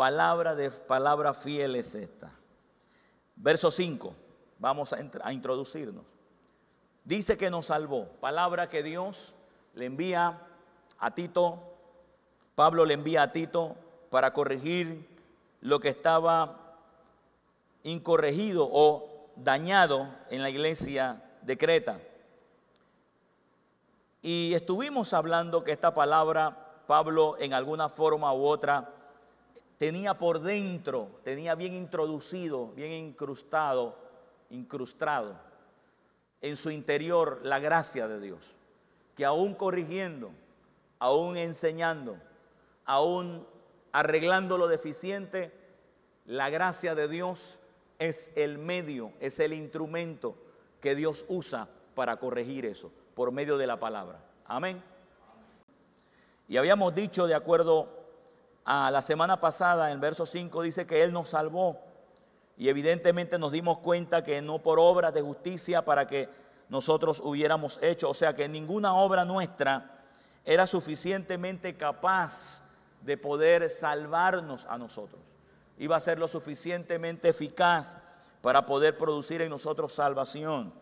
palabra de palabra fiel es esta. Verso 5, vamos a, a introducirnos. Dice que nos salvó, palabra que Dios le envía a Tito, Pablo le envía a Tito para corregir lo que estaba incorregido o dañado en la iglesia de Creta. Y estuvimos hablando que esta palabra, Pablo en alguna forma u otra, tenía por dentro, tenía bien introducido, bien incrustado, incrustado en su interior la gracia de Dios. Que aún corrigiendo, aún enseñando, aún arreglando lo deficiente, la gracia de Dios es el medio, es el instrumento que Dios usa para corregir eso por medio de la palabra. Amén. Y habíamos dicho, de acuerdo a la semana pasada, en verso 5 dice que Él nos salvó. Y evidentemente nos dimos cuenta que no por obras de justicia para que nosotros hubiéramos hecho, o sea que ninguna obra nuestra era suficientemente capaz de poder salvarnos a nosotros. Iba a ser lo suficientemente eficaz para poder producir en nosotros salvación.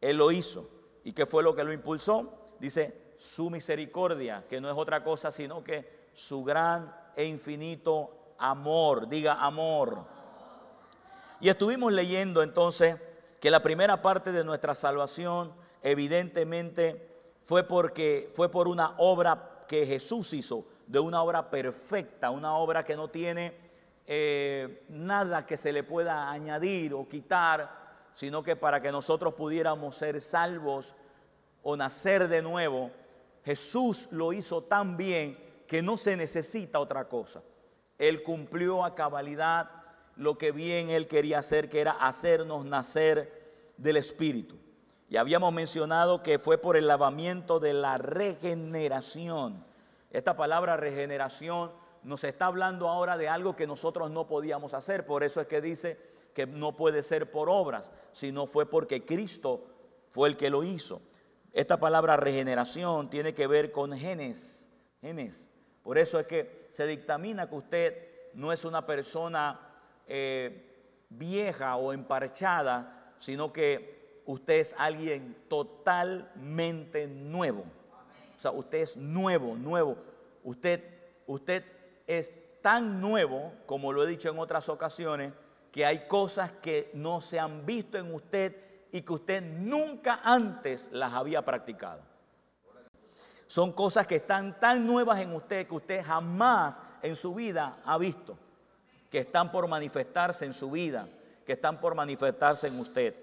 Él lo hizo. ¿Y qué fue lo que lo impulsó? Dice, su misericordia, que no es otra cosa sino que su gran e infinito amor. Diga amor. Y estuvimos leyendo entonces que la primera parte de nuestra salvación evidentemente fue porque fue por una obra que Jesús hizo, de una obra perfecta, una obra que no tiene eh, nada que se le pueda añadir o quitar sino que para que nosotros pudiéramos ser salvos o nacer de nuevo, Jesús lo hizo tan bien que no se necesita otra cosa. Él cumplió a cabalidad lo que bien Él quería hacer, que era hacernos nacer del Espíritu. Y habíamos mencionado que fue por el lavamiento de la regeneración. Esta palabra regeneración nos está hablando ahora de algo que nosotros no podíamos hacer. Por eso es que dice que no puede ser por obras, sino fue porque Cristo fue el que lo hizo. Esta palabra regeneración tiene que ver con genes, genes. Por eso es que se dictamina que usted no es una persona eh, vieja o emparchada, sino que usted es alguien totalmente nuevo. O sea, usted es nuevo, nuevo. Usted, usted es tan nuevo, como lo he dicho en otras ocasiones, que hay cosas que no se han visto en usted y que usted nunca antes las había practicado. Son cosas que están tan nuevas en usted que usted jamás en su vida ha visto, que están por manifestarse en su vida, que están por manifestarse en usted.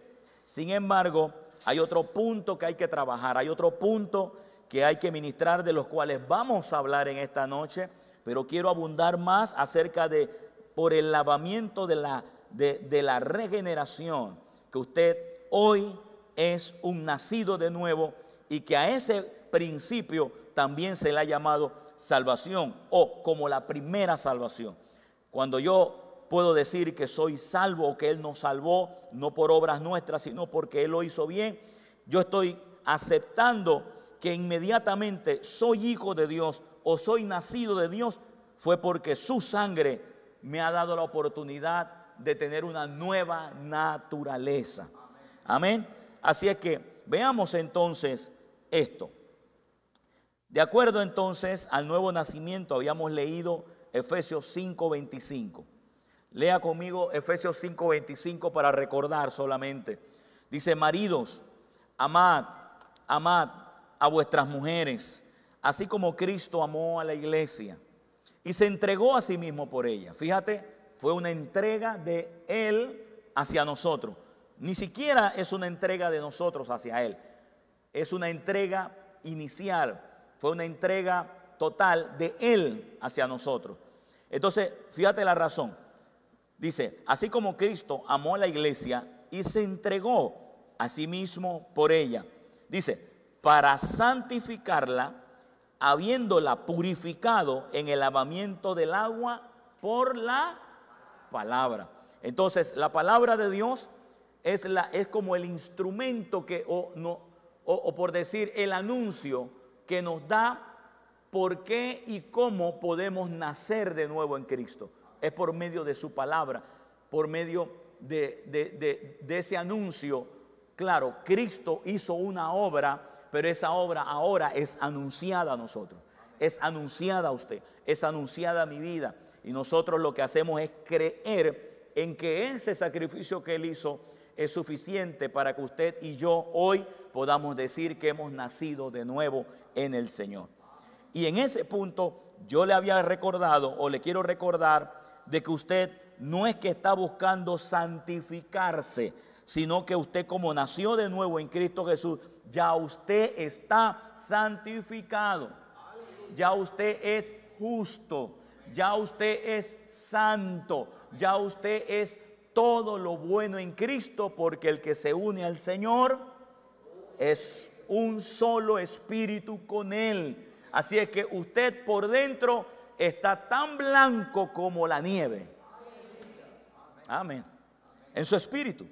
Sin embargo, hay otro punto que hay que trabajar, hay otro punto que hay que ministrar de los cuales vamos a hablar en esta noche, pero quiero abundar más acerca de por el lavamiento de la de, la regeneración, que usted hoy es un nacido de nuevo y que a ese principio también se le ha llamado salvación o como la primera salvación. Cuando yo puedo decir que soy salvo o que Él nos salvó, no por obras nuestras, sino porque Él lo hizo bien, yo estoy aceptando que inmediatamente soy hijo de Dios o soy nacido de Dios, fue porque su sangre me ha dado la oportunidad de tener una nueva naturaleza. Amén. Así es que veamos entonces esto. De acuerdo entonces al nuevo nacimiento, habíamos leído Efesios 5:25. Lea conmigo Efesios 5:25 para recordar solamente. Dice, maridos, amad, amad a vuestras mujeres, así como Cristo amó a la iglesia y se entregó a sí mismo por ella. Fíjate, fue una entrega de Él hacia nosotros. Ni siquiera es una entrega de nosotros hacia Él. Es una entrega inicial. Fue una entrega total de Él hacia nosotros. Entonces, fíjate la razón. Dice, así como Cristo amó a la iglesia y se entregó a sí mismo por ella. Dice, para santificarla, habiéndola purificado en el lavamiento del agua por la palabra. Entonces, la palabra de Dios es, la, es como el instrumento que, o, no, o, por decir, el anuncio que nos da por qué y cómo podemos nacer de nuevo en Cristo. es por medio de su palabra, por medio de, ese anuncio. Claro, Cristo hizo una obra, pero esa obra ahora es anunciada a nosotros, es anunciada a usted, es anunciada a mi vida. Y nosotros lo que hacemos es creer en que ese sacrificio que Él hizo es suficiente para que usted y yo hoy podamos decir que hemos nacido de nuevo en el Señor. Y en ese punto yo le había recordado o le quiero recordar de que usted no es que está buscando santificarse, sino que usted como nació de nuevo en Cristo Jesús, ya usted está santificado, ya usted es justo, ya usted es santo, ya usted es todo lo bueno en Cristo, porque el que se une al Señor es un solo espíritu con Él. Así es que usted por dentro está tan blanco como la nieve. Amén. En su espíritu.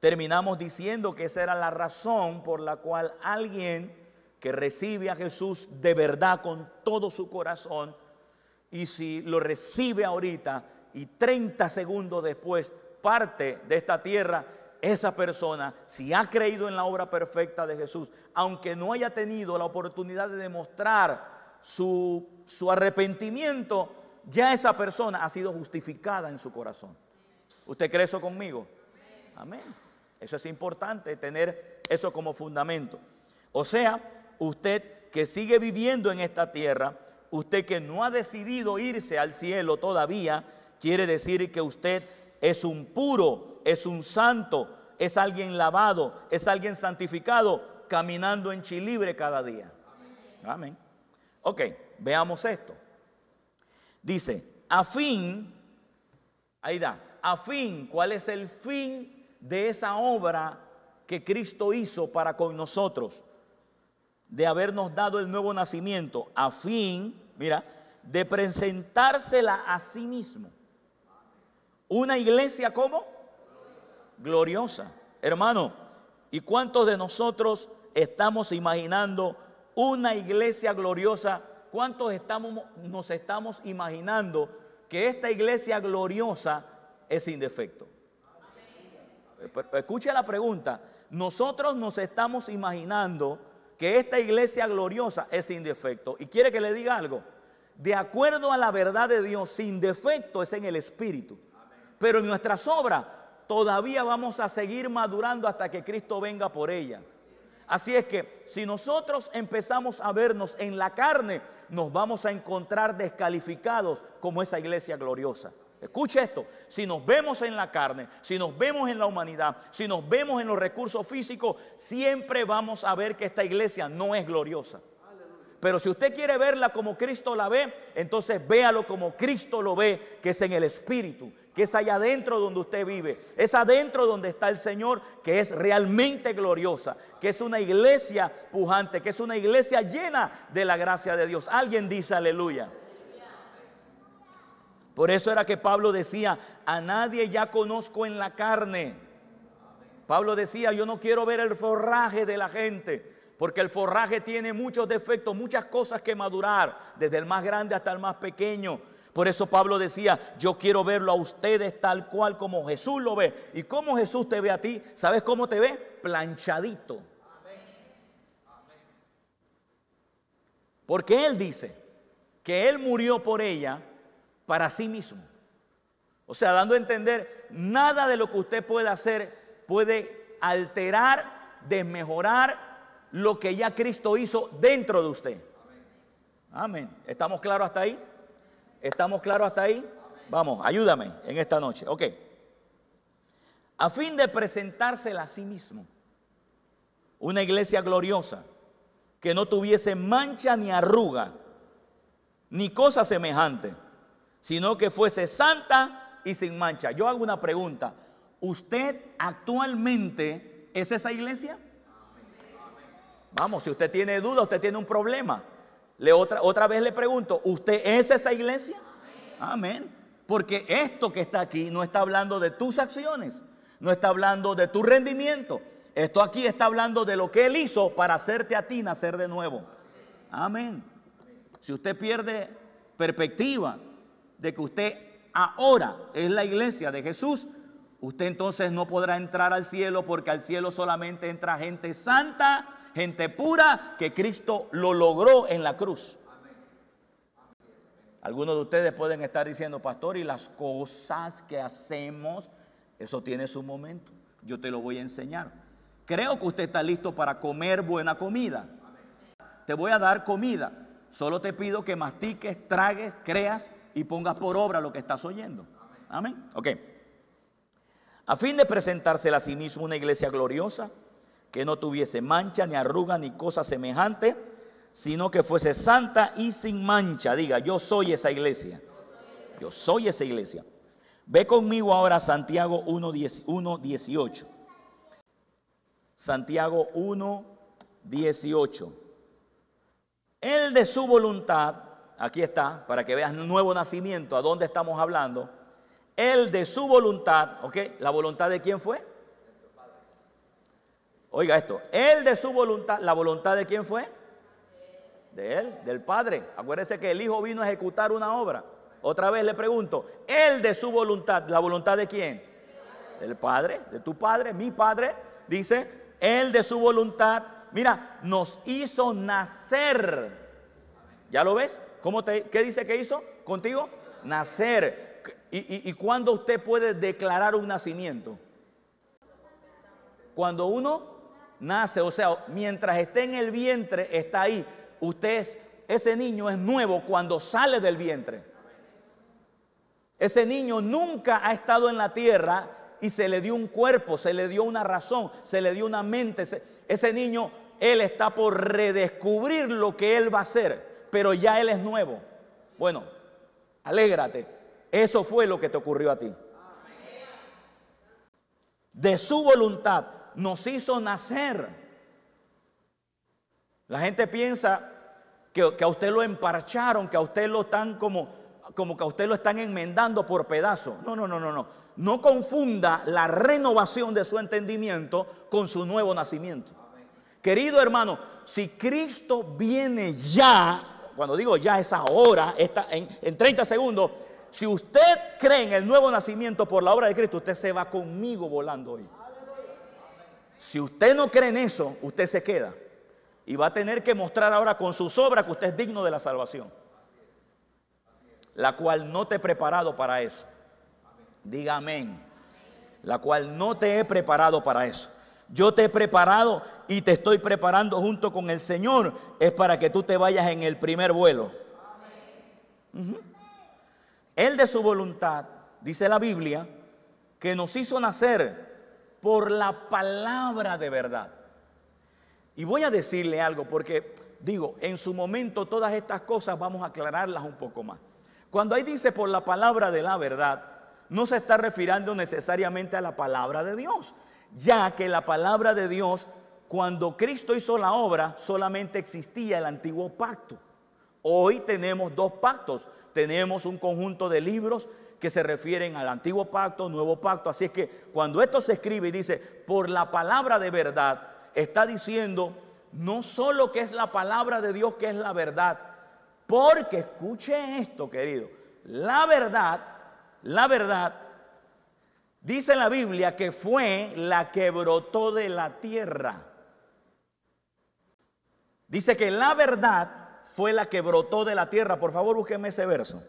Terminamos diciendo que esa era la razón por la cual alguien que recibe a Jesús de verdad con todo su corazón, y si lo recibe ahorita, y 30 segundos después parte de esta tierra, esa persona, si ha creído en la obra perfecta de Jesús, aunque no haya tenido la oportunidad de demostrar su, su arrepentimiento, ya esa persona ha sido justificada en su corazón. ¿Usted cree eso conmigo? Amén. Eso es importante, tener eso como fundamento. O sea, usted que sigue viviendo en esta tierra, usted que no ha decidido irse al cielo todavía, quiere decir que usted es un puro, es un santo, es alguien lavado, es alguien santificado, caminando en chilibre cada día. Amén. Ok, veamos esto. Dice, a fin, ahí da, a fin, ¿cuál es el fin de esa obra que Cristo hizo para con nosotros? De habernos dado el nuevo nacimiento, a fin, mira, de presentársela a sí mismo una iglesia como gloriosa. Hermano, ¿y cuántos de nosotros estamos imaginando una iglesia gloriosa? ¿Cuántos estamos, nos estamos imaginando que esta iglesia gloriosa es sin defecto? Escuche la pregunta. Nosotros nos estamos imaginando que esta iglesia gloriosa es sin defecto. ¿Y quiere que le diga algo? De acuerdo a la verdad de Dios, sin defecto es en el Espíritu. Pero en nuestras obras todavía vamos a seguir madurando hasta que Cristo venga por ella. Así es que si nosotros empezamos a vernos en la carne, nos vamos a encontrar descalificados como esa iglesia gloriosa. Escuche esto, si nos vemos en la carne, si nos vemos en la humanidad, si nos vemos en los recursos físicos, siempre vamos a ver que esta iglesia no es gloriosa. Pero si usted quiere verla como Cristo la ve, entonces véalo como Cristo lo ve, que es en el Espíritu, que es allá adentro donde usted vive, es adentro donde está el Señor, que es realmente gloriosa, que es una iglesia pujante, que es una iglesia llena de la gracia de Dios. Alguien dice aleluya. Por eso era que Pablo decía, a nadie ya conozco en la carne. Pablo decía, yo no quiero ver el forraje de la gente, porque el forraje tiene muchos defectos, muchas cosas que madurar, desde el más grande hasta el más pequeño. Por eso Pablo decía, yo quiero verlo a ustedes tal cual como Jesús lo ve. ¿Y cómo Jesús te ve a ti? ¿Sabes cómo te ve? Planchadito. Porque Él dice que Él murió por ella para sí mismo. O sea, dando a entender, nada de lo que usted puede hacer puede alterar, desmejorar lo que ya Cristo hizo dentro de usted. Amén. ¿Estamos claros hasta ahí? ¿Estamos claros hasta ahí? Vamos, ayúdame en esta noche. Ok. A fin de presentársela a sí mismo. Una iglesia gloriosa que no tuviese mancha ni arruga, ni cosa semejante, sino que fuese santa y sin mancha. Yo hago una pregunta. ¿Usted actualmente es esa iglesia? Vamos, si usted tiene duda, usted tiene un problema. Le otra, otra vez le pregunto, ¿usted es esa iglesia? Amén. Porque esto que está aquí no está hablando de tus acciones, no está hablando de tu rendimiento. Esto aquí está hablando de lo que Él hizo para hacerte a ti nacer de nuevo. Amén. Si usted pierde perspectiva de que usted ahora es la iglesia de Jesús, usted entonces no podrá entrar al cielo porque al cielo solamente entra gente santa, gente pura, que Cristo lo logró en la cruz. Algunos de ustedes pueden estar diciendo, pastor, y las cosas que hacemos, eso tiene su momento. Yo te lo voy a enseñar. Creo que usted está listo para comer buena comida. Te voy a dar comida. Solo te pido que mastiques, tragues, creas y pongas por obra lo que estás oyendo. Amén. Ok. A fin de presentársela a sí mismo una iglesia gloriosa, que no tuviese mancha, ni arruga, ni cosa semejante sino que fuese santa y sin mancha. Diga, yo soy esa iglesia. Yo soy esa iglesia. Ve conmigo ahora Santiago 1.18. Santiago 1.18. El de su voluntad, aquí está, para que veas nuevo nacimiento, a dónde estamos hablando. El de su voluntad, ¿ok? ¿La voluntad de quién fue? Oiga esto, el de su voluntad, ¿la voluntad de quién fue? De él, del Padre. Acuérdese que el Hijo vino a ejecutar una obra. Otra vez le pregunto, él de su voluntad, ¿la voluntad de quién? Del Padre, de tu Padre, mi Padre, dice, él de su voluntad, mira, nos hizo nacer. ¿Ya lo ves? ¿Cómo te, ¿Qué dice que hizo contigo? Nacer. ¿Y, y, y cuándo usted puede declarar un nacimiento? Cuando uno nace, o sea, mientras esté en el vientre, está ahí usted ese niño es nuevo cuando sale del vientre. Ese niño nunca ha estado en la tierra y se le dio un cuerpo, se le dio una razón, se le dio una mente. Ese niño, él está por redescubrir lo que él va a hacer, pero ya él es nuevo. Bueno, alégrate. Eso fue lo que te ocurrió a ti. De su voluntad nos hizo nacer la gente piensa que, a usted lo emparcharon, que a usted lo están como, como que a usted lo están enmendando por pedazos. No, no, no, no, no. No confunda la renovación de su entendimiento con su nuevo nacimiento. Querido hermano, si Cristo viene ya, cuando digo ya es ahora, está en, en 30 segundos, si usted cree en el nuevo nacimiento por la obra de Cristo, usted se va conmigo volando hoy. Si usted no cree en eso, usted se queda. Y va a tener que mostrar ahora con sus obras que usted es digno de la salvación. La cual no te he preparado para eso. Diga amén. La cual no te he preparado para eso. Yo te he preparado y te estoy preparando junto con el Señor. Es para que tú te vayas en el primer vuelo. Él de su voluntad, dice la Biblia, que nos hizo nacer por la palabra de verdad. Y voy a decirle algo porque digo, en su momento todas estas cosas vamos a aclararlas un poco más. Cuando ahí dice por la palabra de la verdad, no se está refiriendo necesariamente a la palabra de Dios, ya que la palabra de Dios, cuando Cristo hizo la obra, solamente existía el antiguo pacto. Hoy tenemos dos pactos, tenemos un conjunto de libros que se refieren al antiguo pacto, nuevo pacto. Así es que cuando esto se escribe y dice, por la palabra de verdad, está diciendo no solo que es la palabra de Dios, que es la verdad, porque escuche esto, querido, la verdad, la verdad, dice la Biblia que fue la que brotó de la tierra. Dice que la verdad fue la que brotó de la tierra. Por favor, búsqueme ese verso.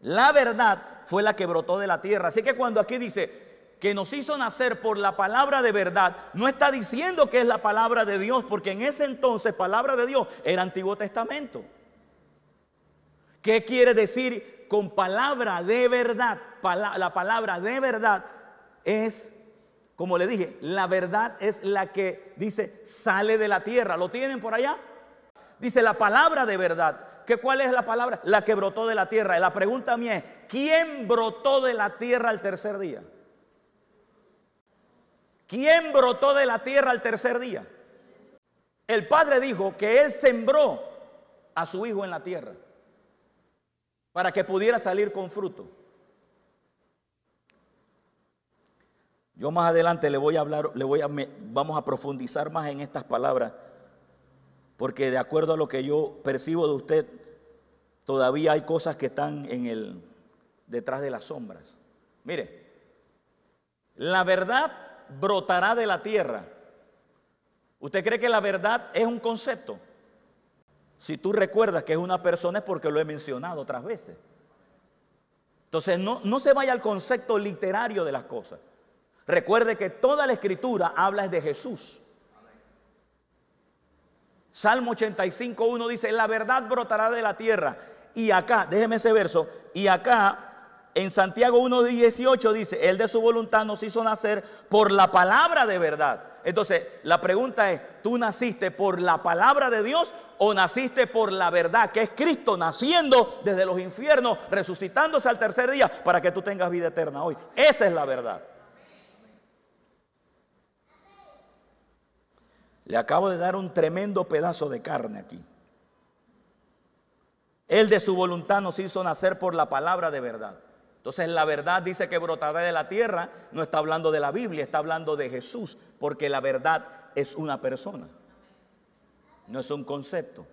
La verdad fue la que brotó de la tierra. Así que cuando aquí dice, que nos hizo nacer por la palabra de verdad, no está diciendo que es la palabra de Dios, porque en ese entonces palabra de Dios era Antiguo Testamento. ¿Qué quiere decir con palabra de verdad? La palabra de verdad es, como le dije, la verdad es la que dice sale de la tierra. ¿Lo tienen por allá? Dice la palabra de verdad. ¿Qué, ¿Cuál es la palabra? La que brotó de la tierra. La pregunta mía es, ¿quién brotó de la tierra al tercer día? ¿Quién brotó de la tierra al tercer día? El Padre dijo que Él sembró a su Hijo en la tierra para que pudiera salir con fruto. Yo más adelante le voy a hablar, le voy a, vamos a profundizar más en estas palabras, porque de acuerdo a lo que yo percibo de usted, todavía hay cosas que están en el detrás de las sombras. Mire, la verdad brotará de la tierra. ¿Usted cree que la verdad es un concepto? Si tú recuerdas que es una persona es porque lo he mencionado otras veces. Entonces no, no se vaya al concepto literario de las cosas. Recuerde que toda la escritura habla de Jesús. Salmo 85.1 dice, la verdad brotará de la tierra. Y acá, déjeme ese verso, y acá en Santiago 1.18 dice, Él de su voluntad nos hizo nacer por la palabra de verdad. Entonces, la pregunta es, ¿tú naciste por la palabra de Dios o naciste por la verdad, que es Cristo naciendo desde los infiernos, resucitándose al tercer día para que tú tengas vida eterna hoy? Esa es la verdad. Le acabo de dar un tremendo pedazo de carne aquí. Él de su voluntad nos hizo nacer por la palabra de verdad. Entonces la verdad dice que brotará de la tierra, no está hablando de la Biblia, está hablando de Jesús, porque la verdad es una persona, no es un concepto.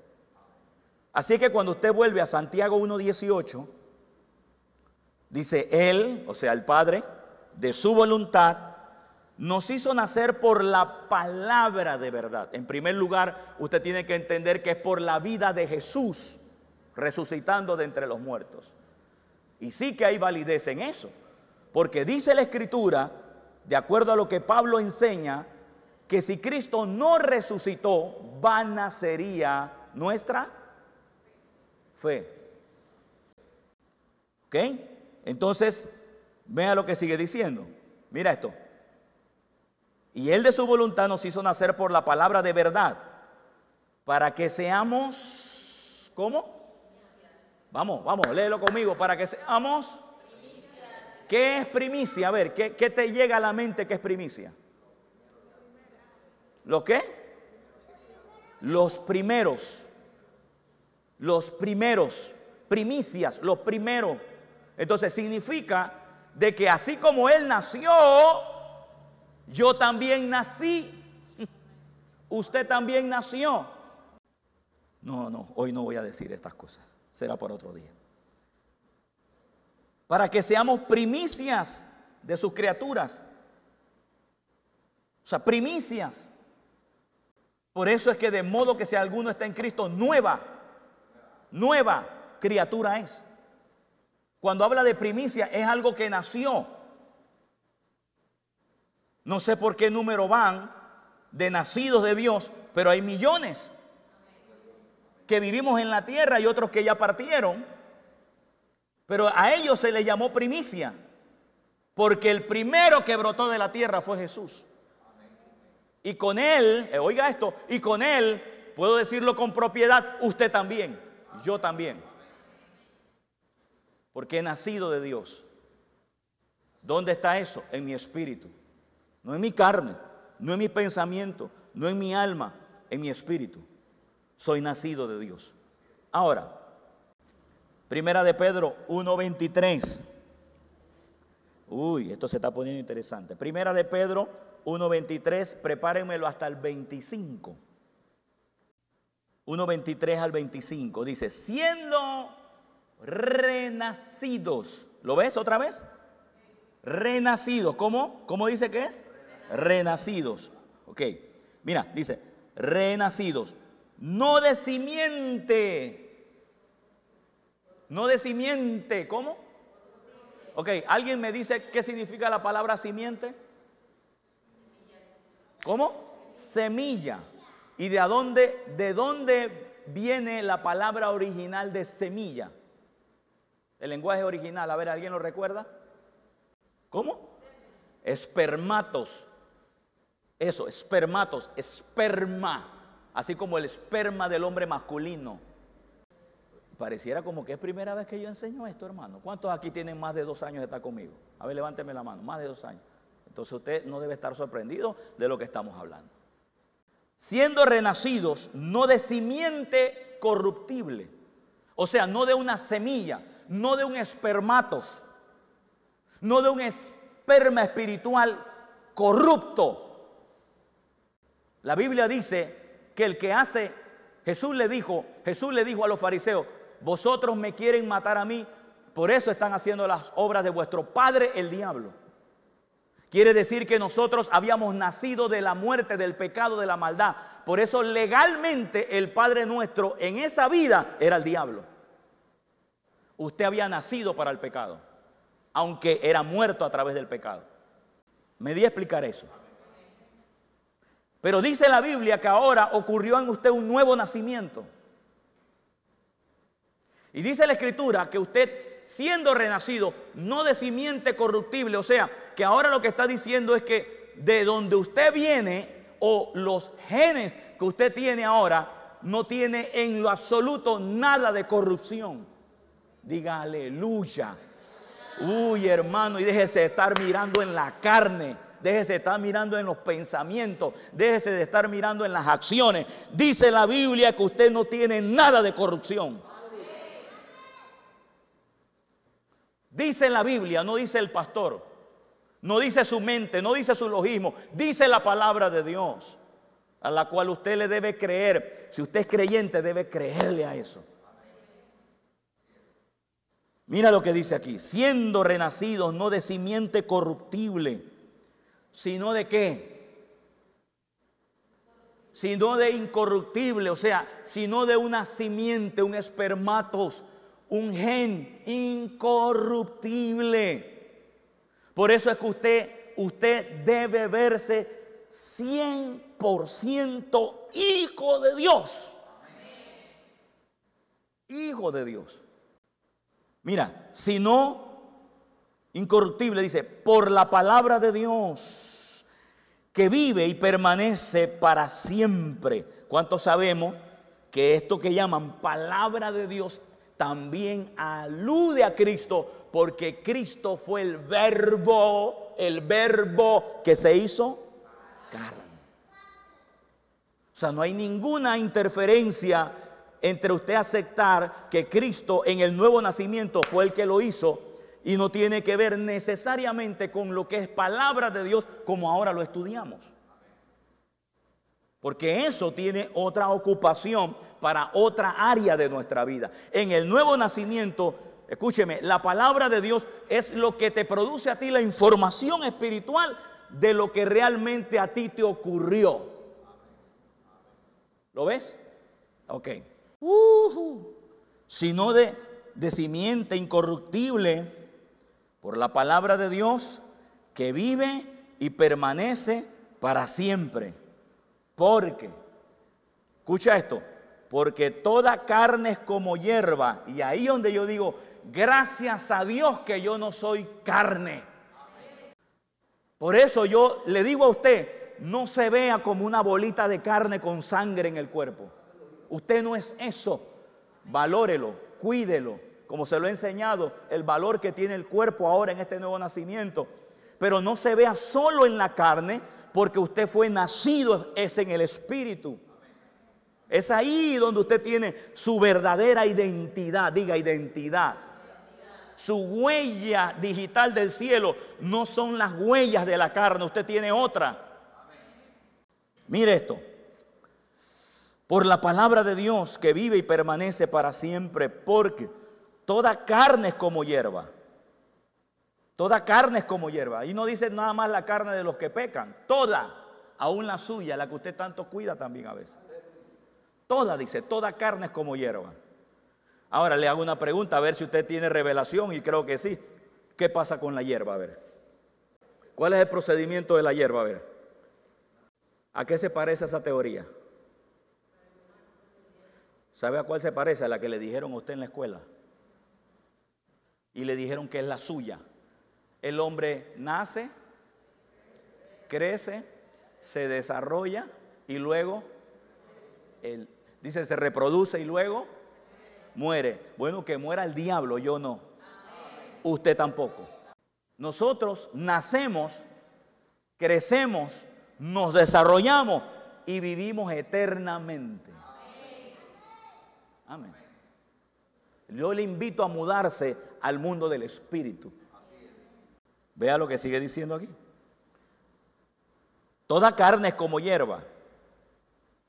Así que cuando usted vuelve a Santiago 1.18, dice Él, o sea, el Padre, de su voluntad, nos hizo nacer por la palabra de verdad. En primer lugar, usted tiene que entender que es por la vida de Jesús resucitando de entre los muertos. Y sí que hay validez en eso, porque dice la escritura, de acuerdo a lo que Pablo enseña, que si Cristo no resucitó, vana sería nuestra fe. ¿Ok? Entonces, vea lo que sigue diciendo. Mira esto. Y Él de su voluntad nos hizo nacer por la palabra de verdad, para que seamos, ¿cómo? Vamos, vamos, léelo conmigo, para que seamos... ¿Qué es primicia? A ver, ¿qué, ¿qué, te llega a la mente que es primicia? ¿Lo qué? Los primeros. Los primeros. Primicias, los primeros. Entonces significa de que así como Él nació, yo también nací. Usted también nació. No, no, hoy no voy a decir estas cosas. Será por otro día. Para que seamos primicias de sus criaturas. O sea, primicias. Por eso es que de modo que si alguno está en Cristo, nueva, nueva criatura es. Cuando habla de primicia es algo que nació. No sé por qué número van de nacidos de Dios, pero hay millones que vivimos en la tierra y otros que ya partieron. Pero a ellos se les llamó primicia, porque el primero que brotó de la tierra fue Jesús. Y con él, eh, oiga esto, y con él, puedo decirlo con propiedad, usted también, yo también. Porque he nacido de Dios. ¿Dónde está eso? En mi espíritu no en mi carne, no en mi pensamiento, no en mi alma, en mi espíritu. Soy nacido de Dios. Ahora, Primera de Pedro 1.23. Uy, esto se está poniendo interesante. Primera de Pedro 1.23, prepárenmelo hasta el 25. 1.23 al 25. Dice, siendo renacidos. ¿Lo ves otra vez? Renacidos. ¿Cómo? ¿Cómo dice que es? Renacidos. Ok, mira, dice, renacidos. No de simiente. No de simiente. ¿Cómo? Ok, ¿alguien me dice qué significa la palabra simiente? ¿Cómo? Semilla. ¿Y de dónde, de dónde viene la palabra original de semilla? El lenguaje original, a ver, ¿alguien lo recuerda? ¿Cómo? Espermatos. Eso, espermatos, esperma, así como el esperma del hombre masculino. Pareciera como que es primera vez que yo enseño esto, hermano. ¿Cuántos aquí tienen más de dos años de estar conmigo? A ver, levánteme la mano, más de dos años. Entonces usted no debe estar sorprendido de lo que estamos hablando. Siendo renacidos, no de simiente corruptible, o sea, no de una semilla, no de un espermatos, no de un esperma espiritual corrupto, la Biblia dice que el que hace, Jesús le dijo, Jesús le dijo a los fariseos, vosotros me quieren matar a mí, por eso están haciendo las obras de vuestro padre el diablo. Quiere decir que nosotros habíamos nacido de la muerte, del pecado, de la maldad. Por eso legalmente el Padre nuestro en esa vida era el diablo. Usted había nacido para el pecado, aunque era muerto a través del pecado. Me di a explicar eso. Pero dice la Biblia que ahora ocurrió en usted un nuevo nacimiento. Y dice la Escritura que usted, siendo renacido, no de simiente corruptible, o sea, que ahora lo que está diciendo es que de donde usted viene o los genes que usted tiene ahora, no tiene en lo absoluto nada de corrupción. Diga aleluya. Uy, hermano, y déjese de estar mirando en la carne. Déjese de estar mirando en los pensamientos. Déjese de estar mirando en las acciones. Dice la Biblia que usted no tiene nada de corrupción. Dice la Biblia, no dice el pastor. No dice su mente, no dice su logismo. Dice la palabra de Dios. A la cual usted le debe creer. Si usted es creyente, debe creerle a eso. Mira lo que dice aquí, siendo renacidos no de simiente corruptible, sino de qué? Sino de incorruptible, o sea, sino de una simiente, un espermatos, un gen incorruptible. Por eso es que usted, usted debe verse 100% hijo de Dios. Hijo de Dios. Mira, si no, incorruptible, dice, por la palabra de Dios, que vive y permanece para siempre. ¿Cuántos sabemos que esto que llaman palabra de Dios también alude a Cristo? Porque Cristo fue el verbo, el verbo que se hizo carne. O sea, no hay ninguna interferencia entre usted aceptar que Cristo en el nuevo nacimiento fue el que lo hizo y no tiene que ver necesariamente con lo que es palabra de Dios como ahora lo estudiamos. Porque eso tiene otra ocupación para otra área de nuestra vida. En el nuevo nacimiento, escúcheme, la palabra de Dios es lo que te produce a ti la información espiritual de lo que realmente a ti te ocurrió. ¿Lo ves? Ok sino de, de simiente incorruptible por la palabra de Dios que vive y permanece para siempre. Porque, escucha esto, porque toda carne es como hierba. Y ahí donde yo digo, gracias a Dios que yo no soy carne. Por eso yo le digo a usted, no se vea como una bolita de carne con sangre en el cuerpo. Usted no es eso. Valórelo, cuídelo, como se lo he enseñado, el valor que tiene el cuerpo ahora en este nuevo nacimiento. Pero no se vea solo en la carne, porque usted fue nacido es en el espíritu. Es ahí donde usted tiene su verdadera identidad, diga identidad. Su huella digital del cielo no son las huellas de la carne, usted tiene otra. Mire esto por la palabra de Dios que vive y permanece para siempre, porque toda carne es como hierba. Toda carne es como hierba. Y no dice nada más la carne de los que pecan, toda, aún la suya, la que usted tanto cuida también a veces. Toda, dice, toda carne es como hierba. Ahora le hago una pregunta a ver si usted tiene revelación y creo que sí. ¿Qué pasa con la hierba? A ver. ¿Cuál es el procedimiento de la hierba? A ver. ¿A qué se parece esa teoría? ¿Sabe a cuál se parece? A la que le dijeron a usted en la escuela. Y le dijeron que es la suya. El hombre nace, crece, se desarrolla y luego, dice, se reproduce y luego muere. Bueno, que muera el diablo, yo no. Usted tampoco. Nosotros nacemos, crecemos, nos desarrollamos y vivimos eternamente. Amén. Yo le invito a mudarse al mundo del Espíritu. Vea lo que sigue diciendo aquí. Toda carne es como hierba.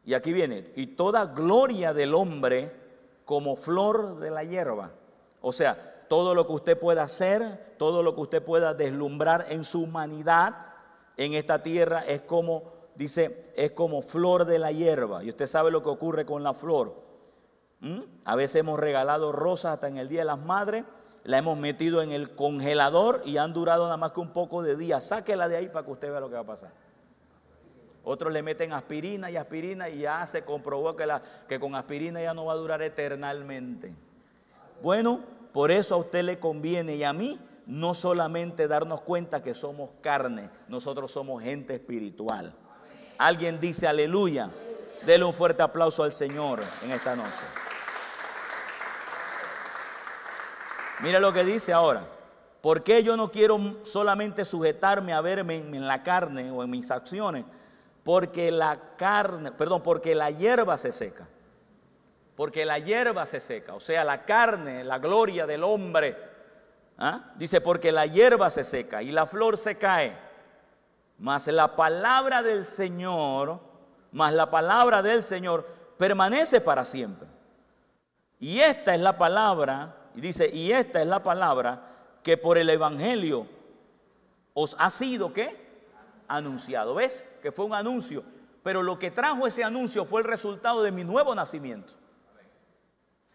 Y aquí viene, y toda gloria del hombre como flor de la hierba. O sea, todo lo que usted pueda hacer, todo lo que usted pueda deslumbrar en su humanidad en esta tierra es como, dice, es como flor de la hierba. Y usted sabe lo que ocurre con la flor. ¿Mm? A veces hemos regalado rosas hasta en el Día de las Madres, la hemos metido en el congelador y han durado nada más que un poco de días. Sáquela de ahí para que usted vea lo que va a pasar. Otros le meten aspirina y aspirina y ya se comprobó que, la, que con aspirina ya no va a durar eternamente. Bueno, por eso a usted le conviene y a mí no solamente darnos cuenta que somos carne, nosotros somos gente espiritual. Alguien dice aleluya. Dele un fuerte aplauso al Señor en esta noche. Mira lo que dice ahora. ¿Por qué yo no quiero solamente sujetarme a verme en la carne o en mis acciones? Porque la carne, perdón, porque la hierba se seca. Porque la hierba se seca. O sea, la carne, la gloria del hombre. ¿ah? Dice, porque la hierba se seca y la flor se cae. Mas la palabra del Señor, mas la palabra del Señor permanece para siempre. Y esta es la palabra, y dice, y esta es la palabra que por el Evangelio os ha sido, ¿qué? Anunciado. ¿Ves? que fue un anuncio, pero lo que trajo ese anuncio fue el resultado de mi nuevo nacimiento.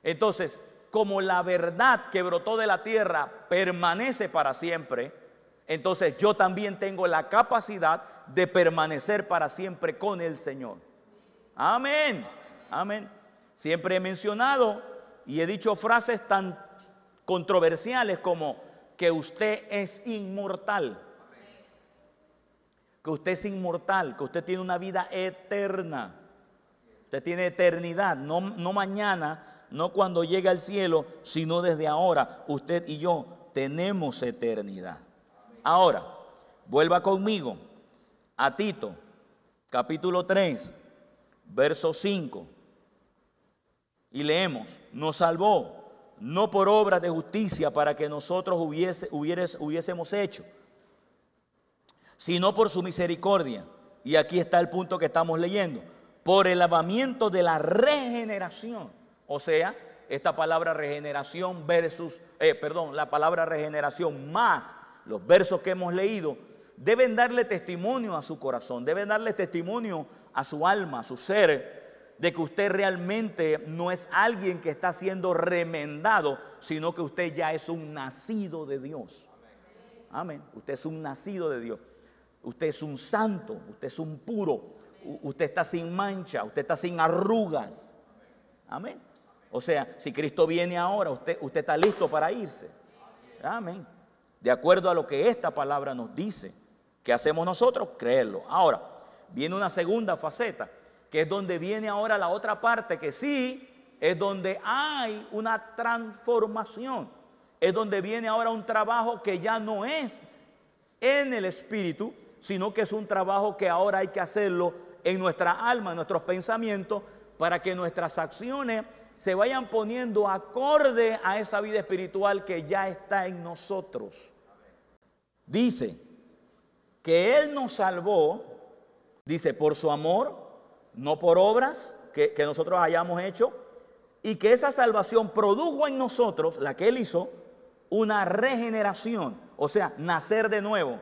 Entonces, como la verdad que brotó de la tierra permanece para siempre, entonces yo también tengo la capacidad de permanecer para siempre con el Señor. Amén. Amén. Siempre he mencionado y he dicho frases tan controversiales como que usted es inmortal que usted es inmortal, que usted tiene una vida eterna. Usted tiene eternidad, no, no mañana, no cuando llegue al cielo, sino desde ahora. Usted y yo tenemos eternidad. Ahora, vuelva conmigo a Tito, capítulo 3, verso 5. Y leemos, nos salvó, no por obras de justicia para que nosotros hubiese, hubiésemos hecho sino por su misericordia. Y aquí está el punto que estamos leyendo. Por el lavamiento de la regeneración. O sea, esta palabra regeneración versus, eh, perdón, la palabra regeneración más los versos que hemos leído, deben darle testimonio a su corazón, deben darle testimonio a su alma, a su ser, de que usted realmente no es alguien que está siendo remendado, sino que usted ya es un nacido de Dios. Amén. Usted es un nacido de Dios. Usted es un santo, usted es un puro, usted está sin mancha, usted está sin arrugas. Amén. O sea, si Cristo viene ahora, usted, usted está listo para irse. Amén. De acuerdo a lo que esta palabra nos dice. ¿Qué hacemos nosotros? Creerlo. Ahora, viene una segunda faceta, que es donde viene ahora la otra parte, que sí es donde hay una transformación. Es donde viene ahora un trabajo que ya no es en el espíritu, sino que es un trabajo que ahora hay que hacerlo en nuestra alma, en nuestros pensamientos, para que nuestras acciones se vayan poniendo acorde a esa vida espiritual que ya está en nosotros. Dice que Él nos salvó, dice, por su amor, no por obras que, nosotros hayamos hecho, y que esa salvación produjo en nosotros, la que Él hizo, una regeneración, o sea, nacer de nuevo.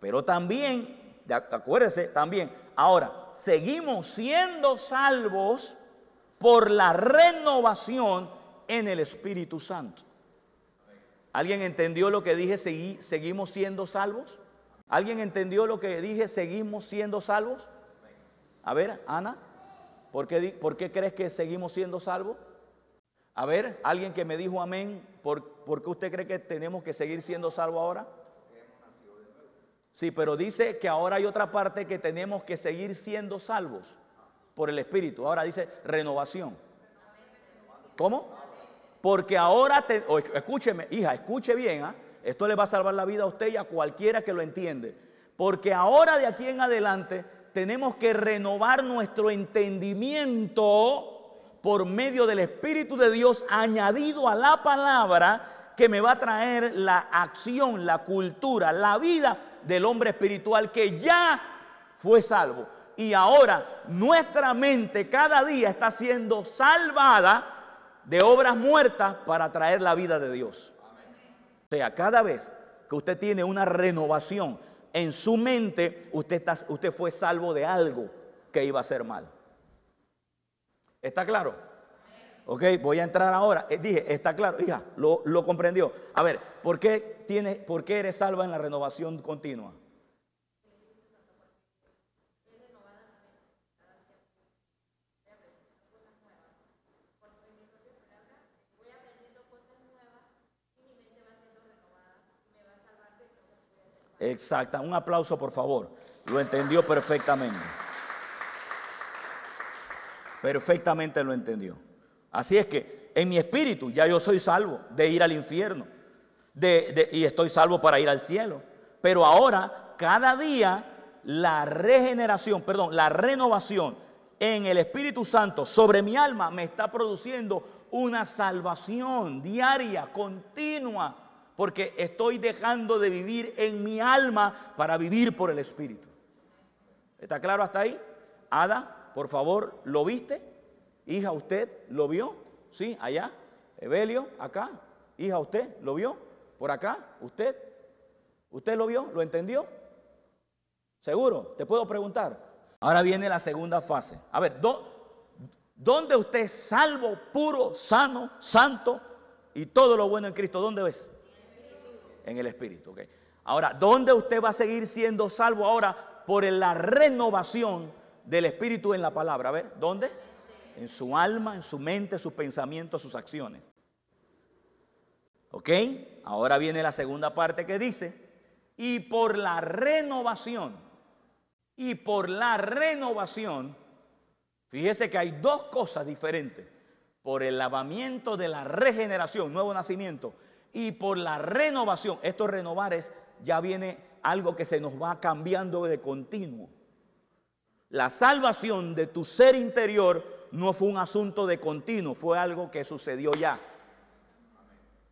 Pero también, acuérdese, también, ahora, seguimos siendo salvos por la renovación en el Espíritu Santo. ¿Alguien entendió lo que dije, seguimos siendo salvos? ¿Alguien entendió lo que dije, seguimos siendo salvos? A ver, Ana, ¿por qué, por qué crees que seguimos siendo salvos? A ver, alguien que me dijo amén, ¿por, ¿por qué usted cree que tenemos que seguir siendo salvos ahora? Sí, pero dice que ahora hay otra parte que tenemos que seguir siendo salvos por el Espíritu. Ahora dice renovación. ¿Cómo? Porque ahora, te, escúcheme, hija, escuche bien, ¿ah? esto le va a salvar la vida a usted y a cualquiera que lo entiende. Porque ahora de aquí en adelante tenemos que renovar nuestro entendimiento por medio del Espíritu de Dios añadido a la palabra que me va a traer la acción, la cultura, la vida del hombre espiritual que ya fue salvo. Y ahora nuestra mente cada día está siendo salvada de obras muertas para traer la vida de Dios. O sea, cada vez que usted tiene una renovación en su mente, usted, está, usted fue salvo de algo que iba a ser mal. ¿Está claro? Ok, voy a entrar ahora. Eh, dije, está claro, hija, lo, lo, comprendió. A ver, ¿por qué, tiene, ¿por qué eres salva en la renovación continua? Exacta, un aplauso por favor. Lo entendió perfectamente. Perfectamente lo entendió. Así es que en mi espíritu ya yo soy salvo de ir al infierno de, y estoy salvo para ir al cielo. Pero ahora, cada día, la regeneración, perdón, la renovación en el Espíritu Santo sobre mi alma me está produciendo una salvación diaria, continua, porque estoy dejando de vivir en mi alma para vivir por el Espíritu. ¿Está claro hasta ahí? Ada, por favor, ¿lo viste? Hija, ¿usted lo vio? Sí, allá. Evelio, acá. Hija, ¿usted lo vio? Por acá, ¿usted? ¿Usted lo vio? ¿Lo entendió? ¿Seguro? ¿Te puedo preguntar? Ahora viene la segunda fase. A ver, ¿dónde usted es salvo, puro, sano, santo y todo lo bueno en Cristo? ¿Dónde es? En el Espíritu. Okay. Ahora, ¿dónde usted va a seguir siendo salvo ahora? Por la renovación del Espíritu en la palabra. A ver, ¿dónde? En su alma, en su mente, sus pensamientos, sus acciones. ¿Ok? Ahora viene la segunda parte que dice, y por la renovación, y por la renovación, fíjese que hay dos cosas diferentes, por el lavamiento de la regeneración, nuevo nacimiento, y por la renovación, esto renovar es, ya viene algo que se nos va cambiando de continuo. La salvación de tu ser interior no fue un asunto de continuo, fue algo que sucedió ya.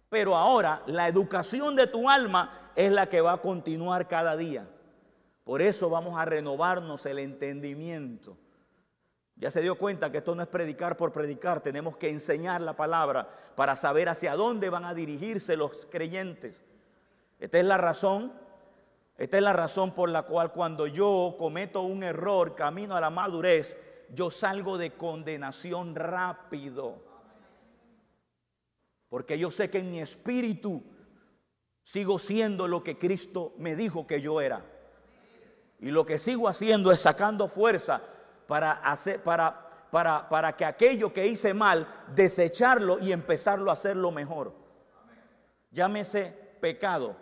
Pero ahora la educación de tu alma es la que va a continuar cada día. Por eso vamos a renovarnos el entendimiento. Ya se dio cuenta que esto no es predicar por predicar, tenemos que enseñar la palabra para saber hacia dónde van a dirigirse los creyentes. Esta es la razón, esta es la razón por la cual cuando yo cometo un error, camino a la madurez, yo salgo de condenación rápido. Porque yo sé que en mi espíritu sigo siendo lo que Cristo me dijo que yo era. Y lo que sigo haciendo es sacando fuerza para hacer para para, para que aquello que hice mal desecharlo y empezarlo a hacerlo mejor. Llámese pecado.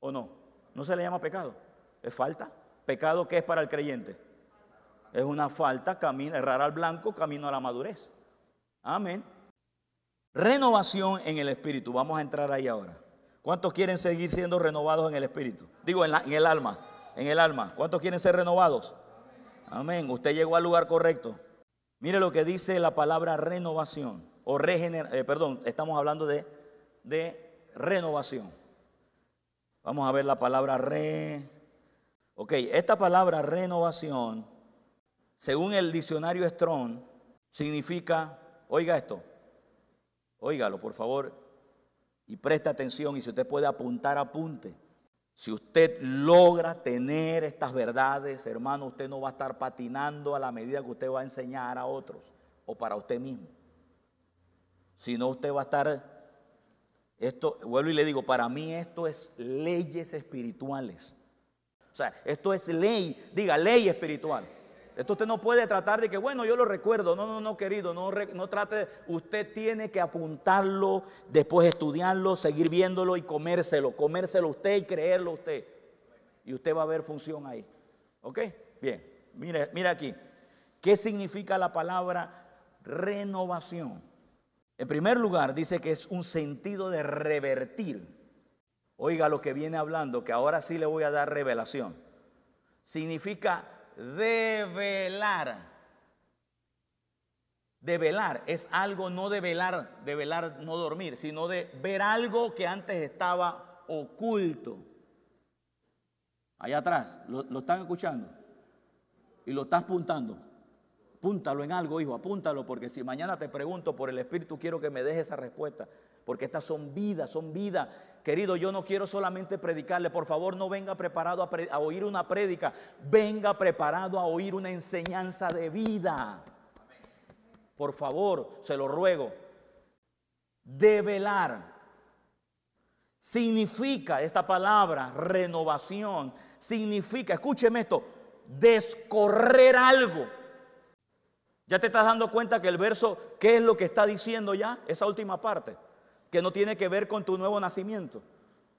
¿O no? No se le llama pecado. Es falta. Pecado que es para el creyente. Es una falta, camino, errar al blanco, camino a la madurez. Amén. Renovación en el espíritu. Vamos a entrar ahí ahora. ¿Cuántos quieren seguir siendo renovados en el espíritu? Digo, en, el alma. En el alma. ¿Cuántos quieren ser renovados? Amén. Usted llegó al lugar correcto. Mire lo que dice la palabra renovación. O regener, eh, perdón, estamos hablando de, de renovación. Vamos a ver la palabra re. Ok, esta palabra renovación, según el diccionario Strong, significa, oiga esto, Óigalo, por favor, y preste atención. Y si usted puede apuntar, apunte. Si usted logra tener estas verdades, hermano, usted no va a estar patinando a la medida que usted va a enseñar a otros o para usted mismo. Sino usted va a estar, esto, vuelvo y le digo, para mí esto es leyes espirituales. O sea, esto es ley, diga ley espiritual. Esto usted no puede tratar de que, bueno, yo lo recuerdo. No, no, no, querido, no, no trate. Usted tiene que apuntarlo, después estudiarlo, seguir viéndolo y comérselo. Comérselo usted y creerlo usted. Y usted va a ver función ahí. ¿Ok? Bien, mire, mire aquí. ¿Qué significa la palabra renovación? En primer lugar, dice que es un sentido de revertir. Oiga lo que viene hablando, que ahora sí le voy a dar revelación. Significa de velar. De velar es algo no de velar, de velar no dormir, sino de ver algo que antes estaba oculto. Allá atrás, ¿lo, están escuchando? Y lo estás apuntando. Apúntalo en algo, hijo, apúntalo, porque si mañana te pregunto por el Espíritu, quiero que me dejes esa respuesta, porque estas son vidas, son vidas. Querido, yo no quiero solamente predicarle, por favor no venga preparado a, oír una prédica, venga preparado a oír una enseñanza de vida. Por favor, se lo ruego. Develar significa esta palabra, renovación, significa, escúcheme esto, descorrer algo. Ya te estás dando cuenta que el verso, ¿qué es lo que está diciendo ya? Esa última parte, que no tiene que ver con tu nuevo nacimiento.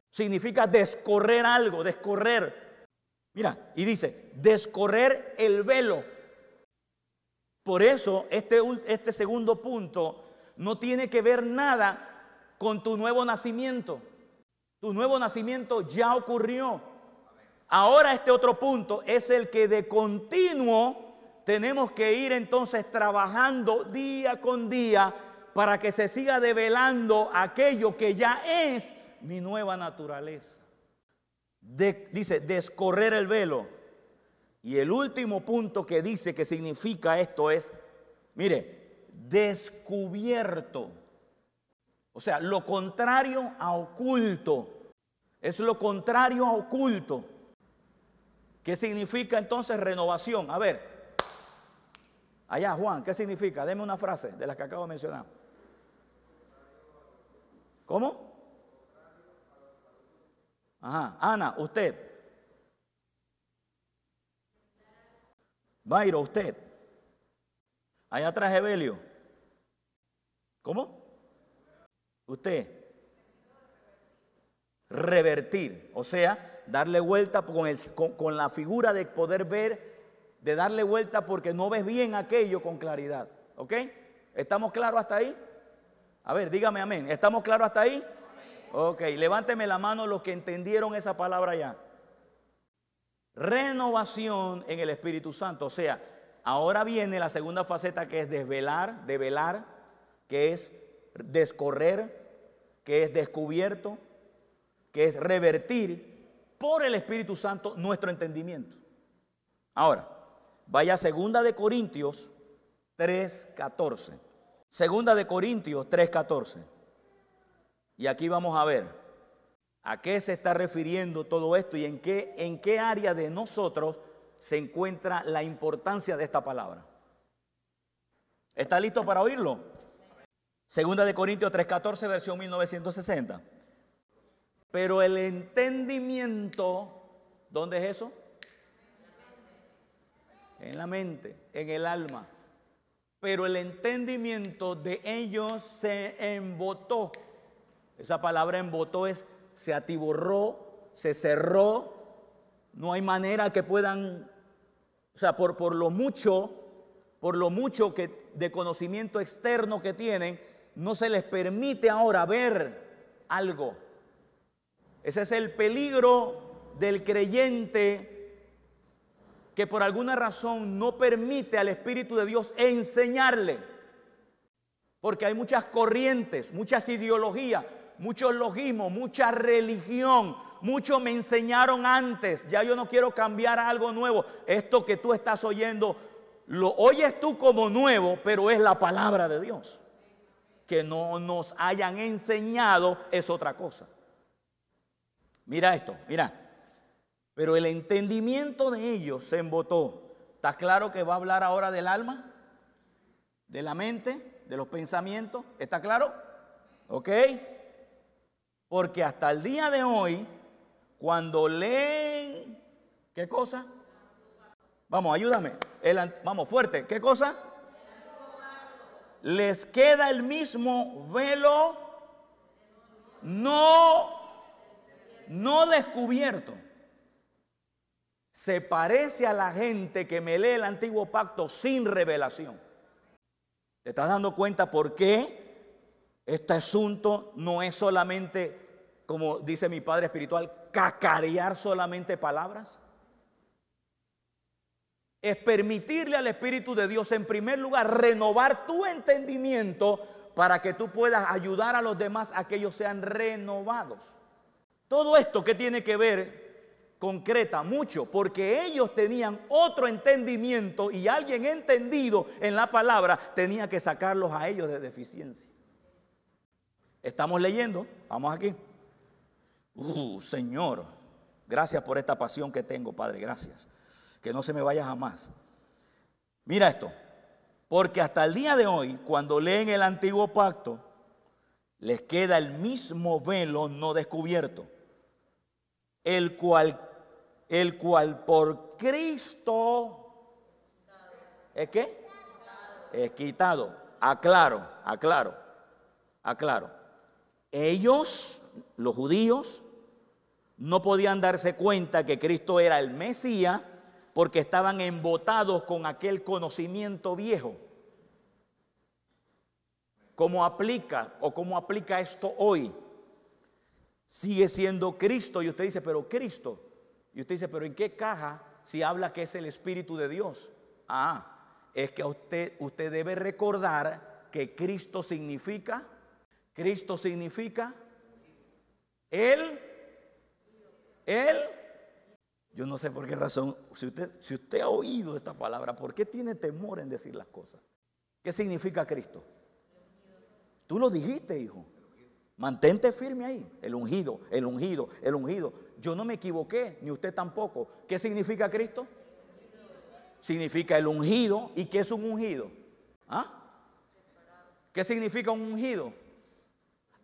Significa descorrer algo, descorrer. Mira, y dice, descorrer el velo. Por eso este, este segundo punto no tiene que ver nada con tu nuevo nacimiento. Tu nuevo nacimiento ya ocurrió. Ahora este otro punto es el que de continuo tenemos que ir entonces trabajando día con día para que se siga develando aquello que ya es mi nueva naturaleza. dice, descorrer el velo. Y el último punto que dice que significa esto es, mire, descubierto. O sea, lo contrario a oculto. Es lo contrario a oculto. ¿Qué significa entonces renovación? A ver, Allá, Juan, ¿qué significa? Deme una frase de las que acabo de mencionar. ¿Cómo? Ajá, Ana, usted. Bairo, usted. Allá atrás, Evelio. ¿Cómo? Usted. Revertir, o sea, darle vuelta con, con la figura de poder ver de darle vuelta porque no ves bien aquello con claridad. ¿Ok? ¿Estamos claros hasta ahí? A ver, dígame amén. ¿Estamos claros hasta ahí? Ok, levánteme la mano los que entendieron esa palabra ya. Renovación en el Espíritu Santo. O sea, ahora viene la segunda faceta que es desvelar, develar, que es descorrer, que es descubierto, que es revertir por el Espíritu Santo nuestro entendimiento. Ahora, Vaya a segunda de Corintios 3:14. Segunda de Corintios 3:14. Y aquí vamos a ver a qué se está refiriendo todo esto y en qué, en qué área de nosotros se encuentra la importancia de esta palabra. ¿Está listo para oírlo? Segunda de Corintios 3:14, versión 1960. Pero el entendimiento, ¿dónde es eso? en la mente, en el alma. Pero el entendimiento de ellos se embotó. Esa palabra embotó es se atiborró, se cerró. No hay manera que puedan, o sea, por, por lo mucho, por lo mucho que de conocimiento externo que tienen, no se les permite ahora ver algo. Ese es el peligro del creyente que por alguna razón no permite al Espíritu de Dios enseñarle. Porque hay muchas corrientes, muchas ideologías, muchos logismos, mucha religión. Muchos me enseñaron antes, ya yo no quiero cambiar algo nuevo. Esto que tú estás oyendo, lo oyes tú como nuevo, pero es la palabra de Dios. Que no nos hayan enseñado es otra cosa. Mira esto, mira. Pero el entendimiento de ellos se embotó. ¿Está claro que va a hablar ahora del alma? ¿De la mente? ¿De los pensamientos? ¿Está claro? ¿Ok? Porque hasta el día de hoy, cuando leen, ¿qué cosa? Vamos, ayúdame. vamos, fuerte. ¿Qué cosa? Les queda el mismo velo no, no descubierto se parece a la gente que me lee el antiguo pacto sin revelación. ¿Te estás dando cuenta por qué este asunto no es solamente, como dice mi padre espiritual, cacarear solamente palabras? Es permitirle al Espíritu de Dios, en primer lugar, renovar tu entendimiento para que tú puedas ayudar a los demás a que ellos sean renovados. Todo esto que tiene que ver concreta mucho, porque ellos tenían otro entendimiento y alguien entendido en la palabra tenía que sacarlos a ellos de deficiencia. Estamos leyendo, vamos aquí. Uh, Señor, gracias por esta pasión que tengo, Padre, gracias. Que no se me vaya jamás. Mira esto, porque hasta el día de hoy, cuando leen el antiguo pacto, les queda el mismo velo no descubierto, el cual, el cual por Cristo, ¿es qué? Es quitado. Aclaro, aclaro, aclaro. Ellos, los judíos, no podían darse cuenta que Cristo era el Mesías porque estaban embotados con aquel conocimiento viejo. ¿Cómo aplica o cómo aplica esto hoy? Sigue siendo Cristo y usted dice, pero Cristo. Y usted dice, pero ¿en qué caja si habla que es el Espíritu de Dios? Ah, es que usted, usted debe recordar que Cristo significa, Cristo significa, Él, Él. Yo no sé por qué razón, si usted, si usted ha oído esta palabra, ¿por qué tiene temor en decir las cosas? ¿Qué significa Cristo? Tú lo dijiste, hijo. Mantente firme ahí. El ungido, el ungido, el ungido. Yo no me equivoqué, ni usted tampoco. ¿Qué significa Cristo? Significa el ungido. ¿Y qué es un ungido? ¿Ah? ¿Qué significa un ungido?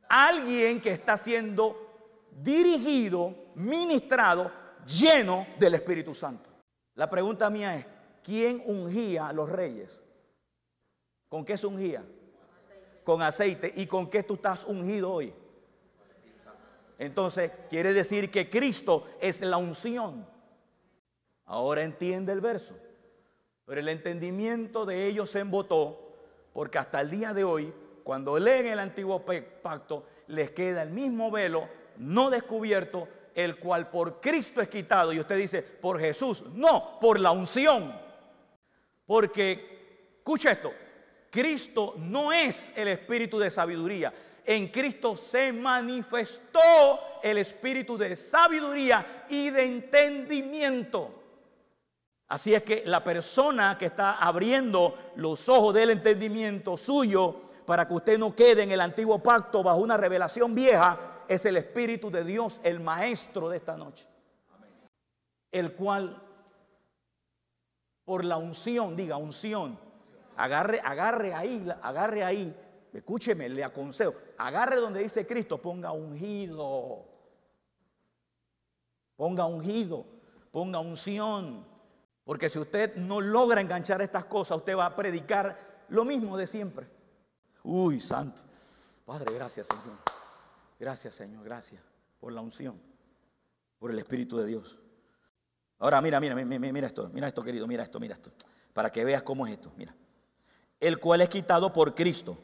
Alguien que está siendo dirigido, ministrado, lleno del Espíritu Santo. La pregunta mía es, ¿quién ungía a los reyes? ¿Con qué se ungía? con aceite. ¿Y con qué tú estás ungido hoy? Entonces, quiere decir que Cristo es la unción. Ahora entiende el verso. Pero el entendimiento de ellos se embotó porque hasta el día de hoy, cuando leen el antiguo pacto, les queda el mismo velo no descubierto, el cual por Cristo es quitado. Y usted dice, por Jesús. No, por la unción. Porque, escucha esto, Cristo no es el espíritu de sabiduría. En Cristo se manifestó el espíritu de sabiduría y de entendimiento. Así es que la persona que está abriendo los ojos del entendimiento suyo para que usted no quede en el antiguo pacto bajo una revelación vieja es el Espíritu de Dios, el Maestro de esta noche. El cual, por la unción, diga unción, Agarre, agarre ahí, agarre ahí. Escúcheme, le aconsejo. Agarre donde dice Cristo, ponga ungido. Ponga ungido, ponga unción. Porque si usted no logra enganchar estas cosas, usted va a predicar lo mismo de siempre. Uy, santo. Padre, gracias, Señor. Gracias, Señor, gracias por la unción, por el Espíritu de Dios. Ahora, mira, mira, mira, mira esto, mira esto, querido, mira esto, mira esto. Para que veas cómo es esto, mira el cual es quitado por Cristo.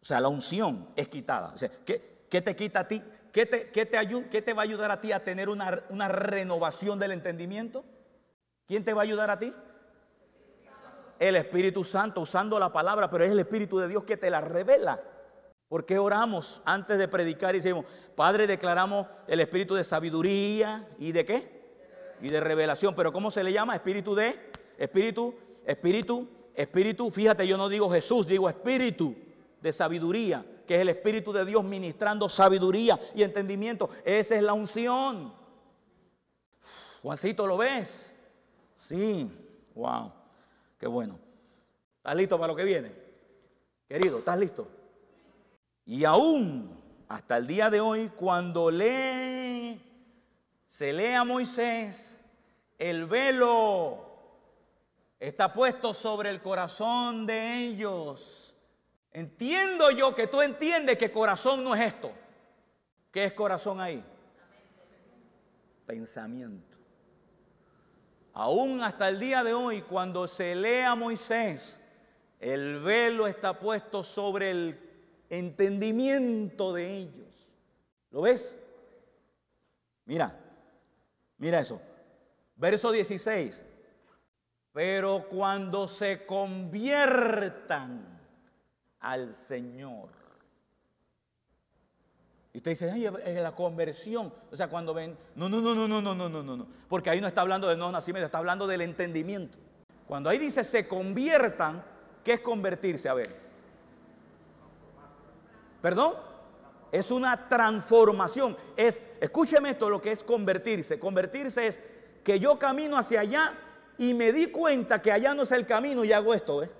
O sea, la unción es quitada. ¿qué, te quita a ti? ¿Qué te, va a ayudar a ti a tener una, una renovación del entendimiento? ¿Quién te va a ayudar a ti? El Espíritu Santo, usando la palabra, pero es el Espíritu de Dios que te la revela. ¿Por qué oramos antes de predicar y decimos, Padre, declaramos el espíritu de sabiduría y de qué? Y de revelación. Pero ¿cómo se le llama? Espíritu de, espíritu, espíritu Espíritu, fíjate, yo no digo Jesús, digo espíritu de sabiduría, que es el Espíritu de Dios ministrando sabiduría y entendimiento. Esa es la unción. Juancito, ¿lo ves? Sí, wow, qué bueno. ¿Estás listo para lo que viene? Querido, ¿estás listo? Y aún hasta el día de hoy, cuando lee, se lee a Moisés, el velo está puesto sobre el corazón de ellos. Entiendo yo que tú entiendes que corazón no es esto. ¿Qué es corazón ahí? Pensamiento. Aún hasta el día de hoy, cuando se lee a Moisés, el velo está puesto sobre el entendimiento de ellos. ¿Lo ves? Mira, mira eso. Verso 16. Pero cuando se conviertan al Señor. Y usted dice, ay, es la conversión. O sea, cuando ven, no, no, no, no, no, no, no, no, no. Porque ahí no está hablando del no nacimiento, está hablando del entendimiento. Cuando ahí dice se conviertan, ¿qué es convertirse? A ver. ¿Perdón? Es una transformación. Es, escúcheme esto, lo que es convertirse. Convertirse es que yo camino hacia allá y me di cuenta que allá no es el camino y hago esto, ¿eh?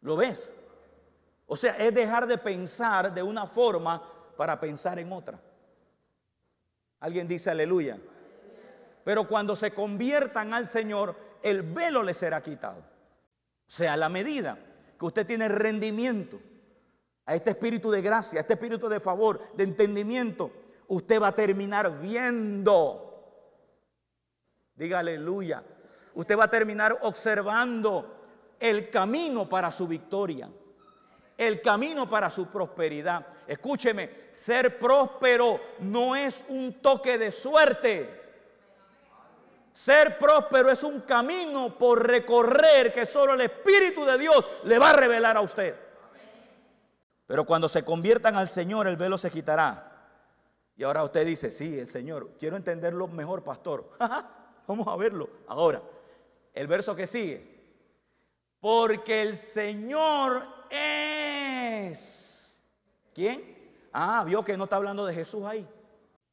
¿Lo ves? O sea, es dejar de pensar de una forma para pensar en otra. Alguien dice aleluya. Pero cuando se conviertan al Señor, el velo le será quitado. O sea, la medida que usted tiene rendimiento a este espíritu de gracia, a este espíritu de favor, de entendimiento, usted va a terminar viendo. Diga aleluya. Usted va a terminar observando el camino para su victoria, el camino para su prosperidad. Escúcheme, ser próspero no es un toque de suerte. Ser próspero es un camino por recorrer que solo el Espíritu de Dios le va a revelar a usted. Pero cuando se conviertan al Señor, el velo se quitará. Y ahora usted dice, sí, el Señor, quiero entenderlo mejor, pastor. Vamos a verlo ahora. El verso que sigue. Porque el Señor es. ¿Quién? Ah, vio que no está hablando de Jesús ahí.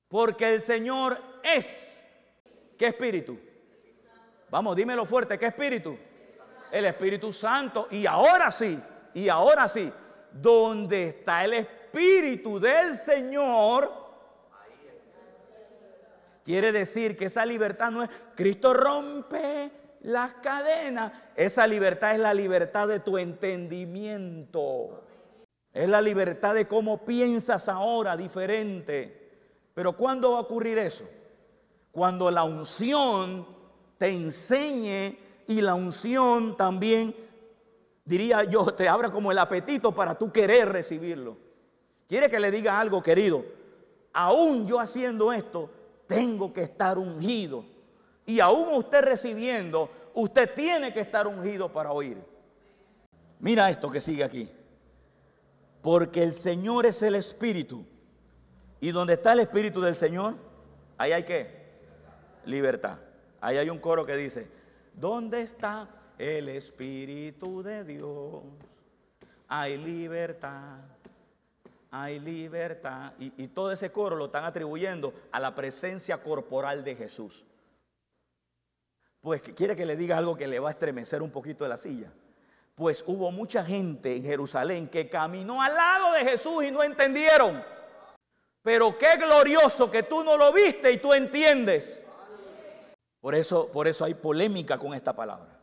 Porque el Señor es. ¿Qué espíritu? Vamos, dímelo fuerte, ¿qué espíritu? El Espíritu Santo. Y ahora sí, y ahora sí, donde está el Espíritu del Señor, quiere decir que esa libertad no es, Cristo rompe las cadenas. Esa libertad es la libertad de tu entendimiento. Es la libertad de cómo piensas ahora diferente. Pero ¿cuándo va a ocurrir eso? Cuando la unción te enseñe y la unción también, diría yo, te abra como el apetito para tú querer recibirlo. Quiere que le diga algo, querido. Aún yo haciendo esto, tengo que estar ungido y aún usted recibiendo, usted tiene que estar ungido para oír. Mira esto que sigue aquí. Porque el Señor es el Espíritu. Y donde está el Espíritu del Señor, ahí hay qué? Libertad. Ahí hay un coro que dice, ¿dónde está el Espíritu de Dios? Hay libertad. Hay libertad. Y, y todo ese coro lo están atribuyendo a la presencia corporal de Jesús pues quiere que le diga algo que le va a estremecer un poquito de la silla. Pues hubo mucha gente en Jerusalén que caminó al lado de Jesús y no entendieron. Pero qué glorioso que tú no lo viste y tú entiendes. Por eso, por eso hay polémica con esta palabra.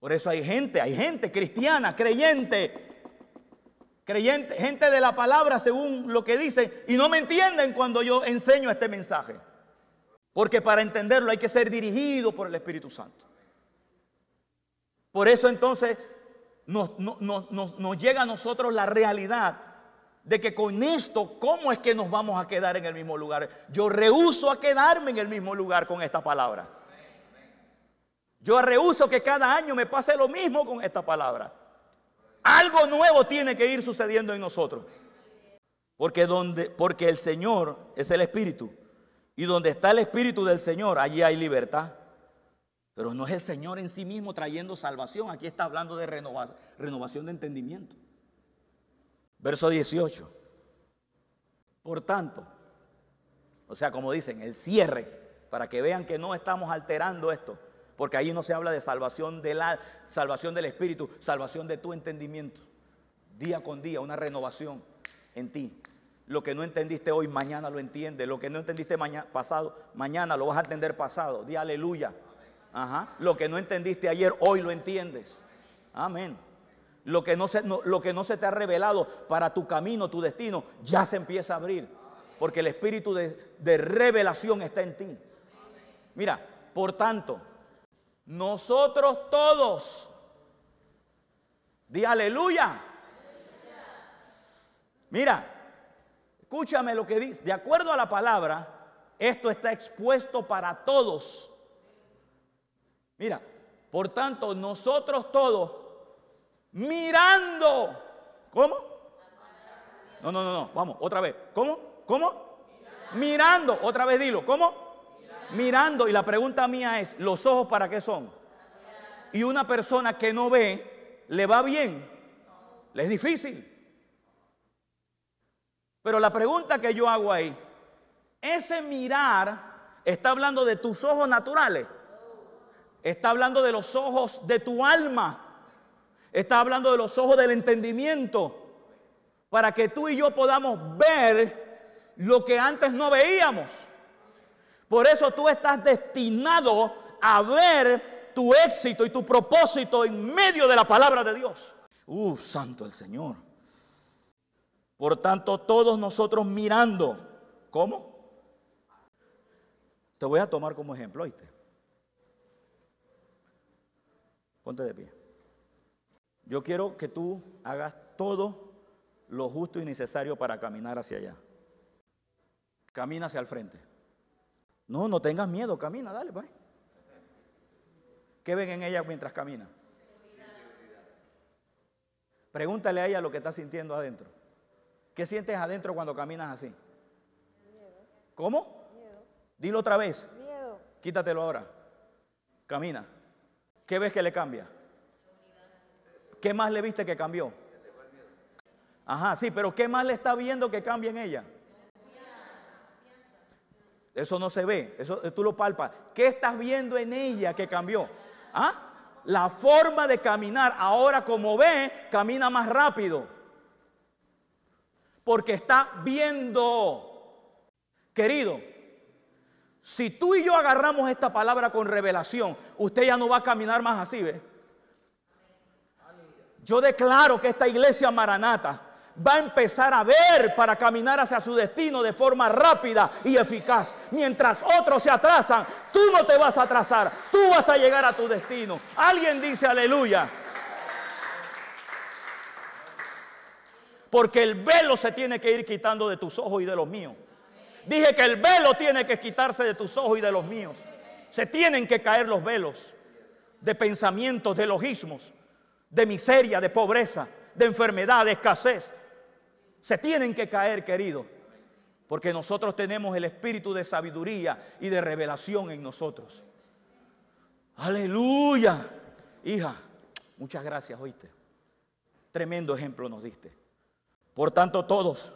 Por eso hay gente, hay gente cristiana, creyente, creyente, gente de la palabra según lo que dicen y no me entienden cuando yo enseño este mensaje. Porque para entenderlo hay que ser dirigido por el Espíritu Santo. Por eso entonces nos, llega a nosotros la realidad de que con esto, ¿cómo es que nos vamos a quedar en el mismo lugar? Yo rehuso a quedarme en el mismo lugar con esta palabra. Yo rehuso que cada año me pase lo mismo con esta palabra. Algo nuevo tiene que ir sucediendo en nosotros. Porque, donde, porque el Señor es el Espíritu. Y donde está el Espíritu del Señor, allí hay libertad. Pero no es el Señor en sí mismo trayendo salvación. Aquí está hablando de renovación, de entendimiento. Verso 18. Por tanto, o sea, como dicen, el cierre, para que vean que no estamos alterando esto, porque ahí no se habla de salvación, de la, salvación del Espíritu, salvación de tu entendimiento. Día con día, una renovación en ti. Lo que no entendiste hoy, mañana lo entiendes. Lo que no entendiste pasado, mañana lo vas a entender pasado. Di aleluya. Ajá. Lo que no entendiste ayer, hoy lo entiendes. Amén. Lo que, no se, lo que no se te ha revelado para tu camino, tu destino, ya se empieza a abrir. Porque el espíritu de, de revelación está en ti. Mira, por tanto, nosotros todos, di aleluya. Mira, Escúchame lo que dice. De acuerdo a la palabra, esto está expuesto para todos. Mira, por tanto, nosotros todos, mirando, ¿cómo? No, no, no, no. Vamos, otra vez. ¿Cómo? ¿Cómo? Mirando. Otra vez dilo. ¿Cómo? Mirando. Y la pregunta mía es, ¿los ojos para qué son? Y una persona que no ve, ¿le va bien? Le es difícil. Pero la pregunta que yo hago ahí, ese mirar está hablando de tus ojos naturales. Está hablando de los ojos de tu alma. Está hablando de los ojos del entendimiento. Para que tú y yo podamos ver lo que antes no veíamos. Por eso tú estás destinado a ver tu éxito y tu propósito en medio de la palabra de Dios. Uh, santo el Señor. Por tanto, todos nosotros mirando, ¿cómo? Te voy a tomar como ejemplo, ¿oíste? Ponte de pie. Yo quiero que tú hagas todo lo justo y necesario para caminar hacia allá. Camina hacia el frente. No, no tengas miedo, camina, dale, pues. ¿Qué ven en ella mientras camina? Pregúntale a ella lo que está sintiendo adentro. ¿Qué sientes adentro cuando caminas así? ¿Cómo? Dilo otra vez. Miedo. Quítatelo ahora. Camina. ¿Qué ves que le cambia? ¿Qué más le viste que cambió? Ajá, sí, pero ¿qué más le está viendo que cambia en ella? Eso no se ve, eso tú lo palpas. ¿Qué estás viendo en ella que cambió? ¿Ah? La forma de caminar. Ahora como ve, camina más rápido. Porque está viendo. Querido, si tú y yo agarramos esta palabra con revelación, usted ya no va a caminar más así, ¿ve? Yo declaro que esta iglesia maranata va a empezar a ver para caminar hacia su destino de forma rápida y eficaz. Mientras otros se atrasan, tú no te vas a atrasar, tú vas a llegar a tu destino. Alguien dice aleluya. Porque el velo se tiene que ir quitando de tus ojos y de los míos. Dije que el velo tiene que quitarse de tus ojos y de los míos. Se tienen que caer los velos de pensamientos, de logismos, de miseria, de pobreza, de enfermedad, de escasez. Se tienen que caer, querido, porque nosotros tenemos el espíritu de sabiduría y de revelación en nosotros. Aleluya. Hija, muchas gracias, oíste. Tremendo ejemplo nos diste. Por tanto, todos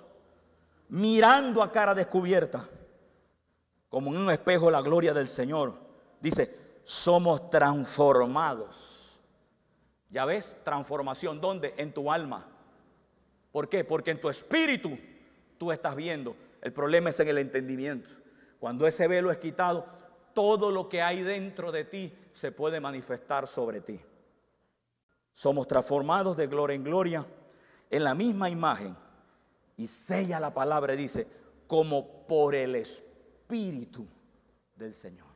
mirando a cara descubierta, como en un espejo la gloria del Señor. Dice, somos transformados. Ya ves, transformación, ¿dónde? En tu alma. ¿Por qué? Porque en tu espíritu tú estás viendo. El problema es en el entendimiento. Cuando ese velo es quitado, todo lo que hay dentro de ti se puede manifestar sobre ti. Somos transformados de gloria en gloria en la misma imagen y sella la palabra y dice, como por el Espíritu del Señor.